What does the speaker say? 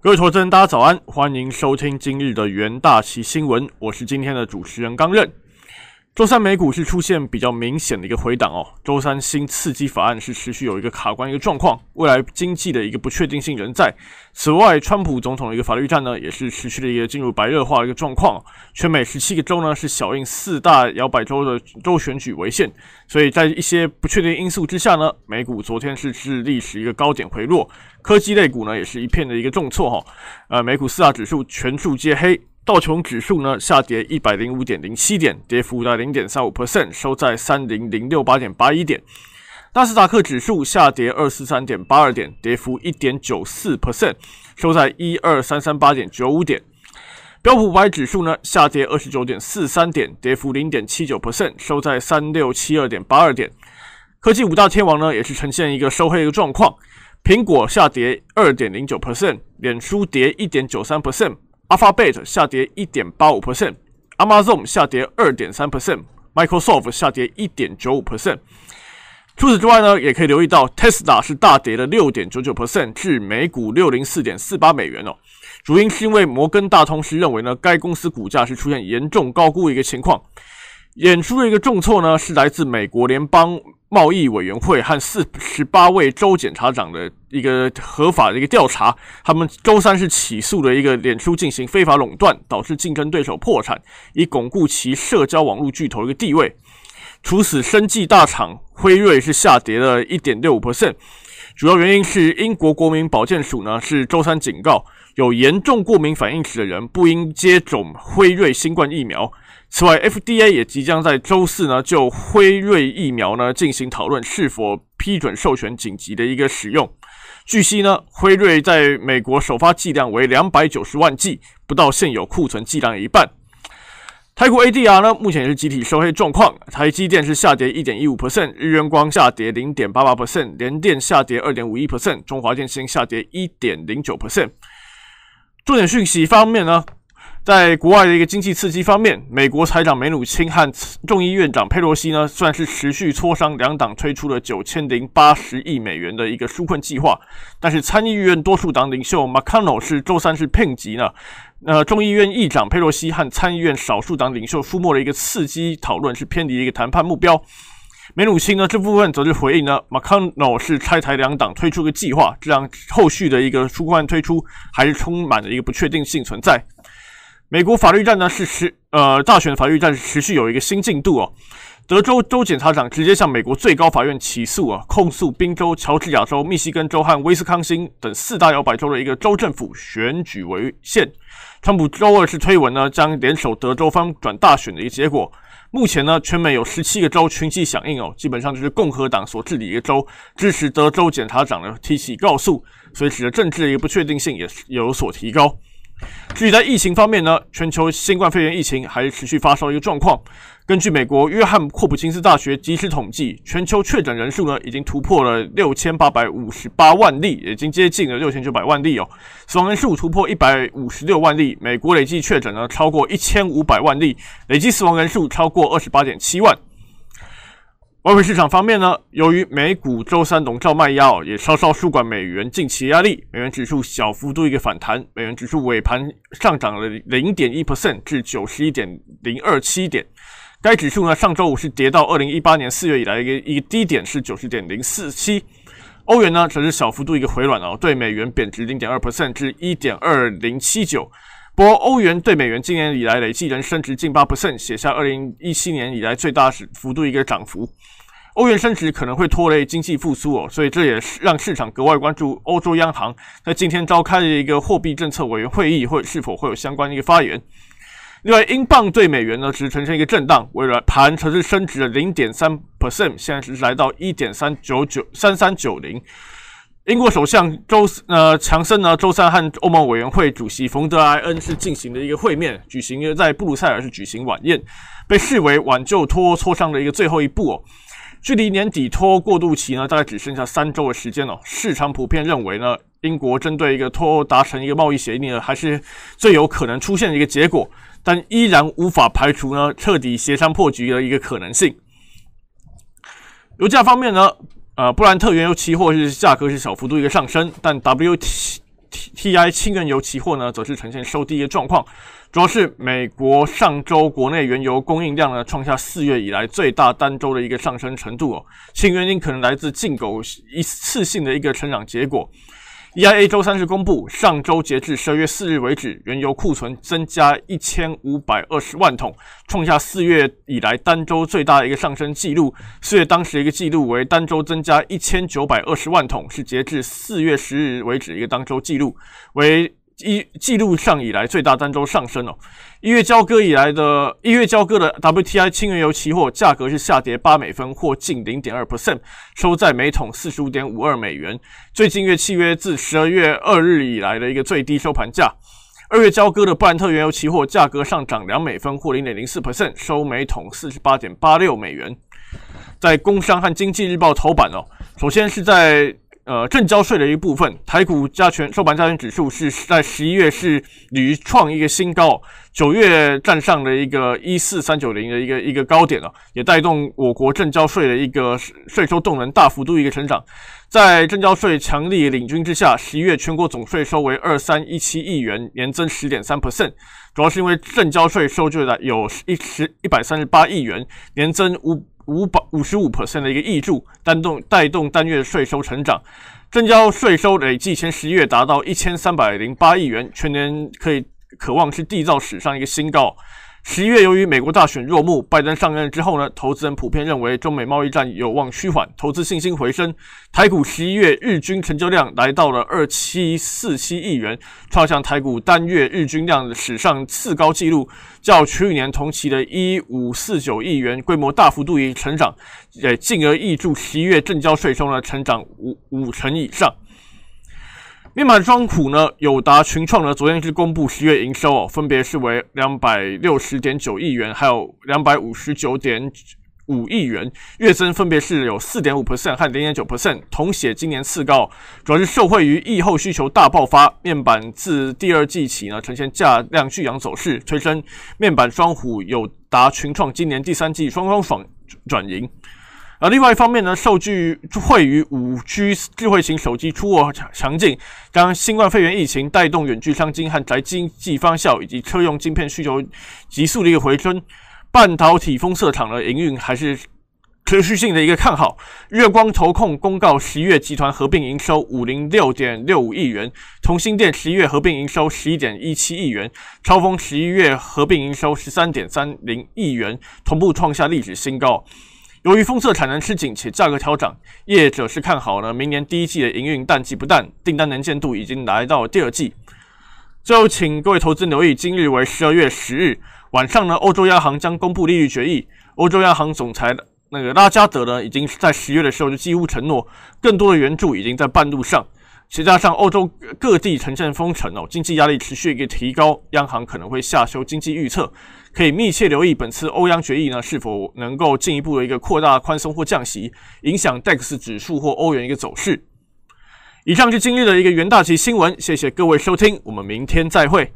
各位投资人，大家早安，欢迎收听今日的元大旗新闻，我是今天的主持人刚任。周三美股是出现比较明显的一个回档哦。周三新刺激法案是持续有一个卡关一个状况，未来经济的一个不确定性仍在。此外，川普总统的一个法律战呢，也是持续的一个进入白热化的一个状况。全美十七个州呢是小印四大摇摆州的州选举为限，所以在一些不确定因素之下呢，美股昨天是至历史一个高点回落，科技类股呢也是一片的一个重挫哈。呃，美股四大指数全数皆黑。道琼指数呢下跌一百零五点零七点，跌幅在零点三五 percent，收在三零零六八点八一点。纳斯达克指数下跌二四三点八二点，跌幅一点九四 percent，收在一二三三八点九五点。标普五百指数呢下跌二十九点四三点，跌幅零点七九 percent，收在三六七二点八二点。科技五大天王呢也是呈现一个收黑的状况，苹果下跌二点零九 percent，脸书跌一点九三 percent。Alphabet 下跌一点八五 percent，Amazon 下跌二点三 percent，Microsoft 下跌一点九五 percent。除此之外呢，也可以留意到 Tesla 是大跌了六点九九 percent，至每股六零四点四八美元哦。主因是因为摩根大通是认为呢，该公司股价是出现严重高估的一个情况。演出的一个重挫呢，是来自美国联邦。贸易委员会和四十八位州检察长的一个合法的一个调查，他们周三是起诉了一个脸书进行非法垄断，导致竞争对手破产，以巩固其社交网络巨头一个地位。除此，生技大厂辉瑞是下跌了一点六五 percent，主要原因是英国国民保健署呢是周三警告，有严重过敏反应史的人不应接种辉瑞新冠疫苗。此外，FDA 也即将在周四呢就辉瑞疫苗呢进行讨论，是否批准授权紧急的一个使用。据悉呢，辉瑞在美国首发剂量为两百九十万剂，不到现有库存剂量一半。台股 ADR 呢目前也是集体收黑状况，台积电是下跌一点一五 percent，日元光下跌零点八八 percent，联电下跌二点五一 percent，中华电信下跌一点零九 percent。重点讯息方面呢？在国外的一个经济刺激方面，美国财长梅努钦和众议院长佩洛西呢，算是持续磋商，两党推出了九千零八十亿美元的一个纾困计划。但是参议院多数党领袖 McConnell 是周三是抨击呢，那众议院议长佩洛西和参议院少数党领袖出没的一个刺激讨论是偏离一个谈判目标。梅努钦呢这部分则是回应呢，McConnell 是拆台两党推出个计划，这样后续的一个纾困推出还是充满了一个不确定性存在。美国法律战呢是持呃大选法律战持续有一个新进度哦。德州州检察长直接向美国最高法院起诉啊，控诉宾州、乔治亚州、密西根州和威斯康星等四大摇摆州的一个州政府选举违宪。川普周二是推文呢，将联手德州翻转大选的一个结果。目前呢，全美有十七个州群起响应哦，基本上就是共和党所治理一个州支持德州检察长的提起告诉，所以使得政治的一个不确定性也有所提高。至于在疫情方面呢，全球新冠肺炎疫情还持续发烧一个状况。根据美国约翰霍普金斯大学即时统计，全球确诊人数呢已经突破了六千八百五十八万例，已经接近了六千九百万例哦。死亡人数突破一百五十六万例，美国累计确诊呢超过一千五百万例，累计死亡人数超过二十八点七万。外汇市场方面呢，由于美股周三笼罩卖压，也稍稍舒缓美元近期压力，美元指数小幅度一个反弹，美元指数尾盘上涨了零点一 percent 至九十一点零二七点。该指数呢上周五是跌到二零一八年四月以来一个一个低点是九十点零四七。欧元呢则是小幅度一个回软哦，对美元贬值零点二 percent 至一点二零七九。不过欧元对美元今年以来累计仍升值近八 percent，写下二零一七年以来最大幅度一个涨幅。欧元升值可能会拖累经济复苏哦，所以这也是让市场格外关注欧洲央行在今天召开的一个货币政策委员会议，或是否会有相关的一个发言。另外，英镑对美元呢只是呈现一个震荡，微软盘则是升值了零点三 percent，现在是来到一点三九九三三九零。英国首相周呃强森呢周三和欧盟委员会主席冯德莱恩是进行了一个会面，举行一个在布鲁塞尔是举行晚宴，被视为挽救脱欧磋商的一个最后一步哦。距离年底脱欧过渡期呢，大概只剩下三周的时间了。市场普遍认为呢，英国针对一个脱欧达成一个贸易协议呢，还是最有可能出现的一个结果，但依然无法排除呢彻底协商破局的一个可能性。油价方面呢，呃，布兰特原油期货是价格是小幅度一个上升，但 W T T I 轻原油期货呢，则是呈现收低的状况。主要是美国上周国内原油供应量呢，创下四月以来最大单周的一个上升程度哦。其原因可能来自进口一次性的一个成长结果。EIA 周三日公布，上周截至十二月四日为止，原油库存增加一千五百二十万桶，创下四月以来单周最大的一个上升记录。四月当时一个记录为单周增加一千九百二十万桶，是截至四月十日为止一个当周记录为。一记录上以来最大单周上升哦，一月交割以来的一月交割的 WTI 轻原油期货价格是下跌八美分，或近零点二 percent，收在每桶四十五点五二美元，最近月契约自十二月二日以来的一个最低收盘价。二月交割的布兰特原油期货价格上涨两美分，或零点零四 percent，收每桶四十八点八六美元。在工商和经济日报头版哦，首先是在。呃，正交税的一部分，台股加权收盘加权指数是在十一月是屡创一个新高，九月站上了一个一四三九零的一个一个高点了，也带动我国正交税的一个税收动能大幅度一个成长。在正交税强力领军之下，十一月全国总税收为二三一七亿元，年增十点三 percent，主要是因为正交税收就的有一十一百三十八亿元，年增五。五百五十五 percent 的一个益助，带动带动单月税收成长，正交税收累计前十一月达到一千三百零八亿元，全年可以渴望是缔造史上一个新高。十一月，由于美国大选落幕，拜登上任之后呢，投资人普遍认为中美贸易战有望趋缓，投资信心回升。台股十一月日均成交量来到了二七四七亿元，创下台股单月日均量史上次高纪录，较去年同期的一五四九亿元规模大幅度一成长，也进而挹注十一月正交税收呢成长五五成以上。面板双虎呢，友达、群创呢，昨天是公布十月营收哦，分别是为两百六十点九亿元，还有两百五十九点五亿元，月增分别是有四点五 percent 和零点九 percent，同写今年次高，主要是受惠于疫后需求大爆发，面板自第二季起呢，呈现价量巨扬走势，推升面板双虎、友达、群创今年第三季双双转转盈。而另外一方面呢，受据惠于五 G 智慧型手机出货强劲，刚新冠肺炎疫情带动远距商机和宅经济方向，以及车用晶片需求急速的一个回升，半导体封测厂的营运还是持续性的一个看好。月光投控公告十一月集团合并营收五零六点六五亿元，同心电十一月合并营收十一点一七亿元，超峰十一月合并营收十三点三零亿元，同步创下历史新高。由于封测产能吃紧且价格调涨，业者是看好呢明年第一季的营运淡季不淡，订单能见度已经来到第二季。最后，请各位投资留意，今日为十二月十日晚上呢，欧洲央行将公布利率决议。欧洲央行总裁那个拉加德呢，已经在十月的时候就几乎承诺，更多的援助已经在半路上。再加上欧洲各地呈现封城哦，经济压力持续一个提高，央行可能会下修经济预测，可以密切留意本次欧央决议呢是否能够进一步的一个扩大宽松或降息，影响 DAX 指数或欧元一个走势。以上就今日的一个元大旗新闻，谢谢各位收听，我们明天再会。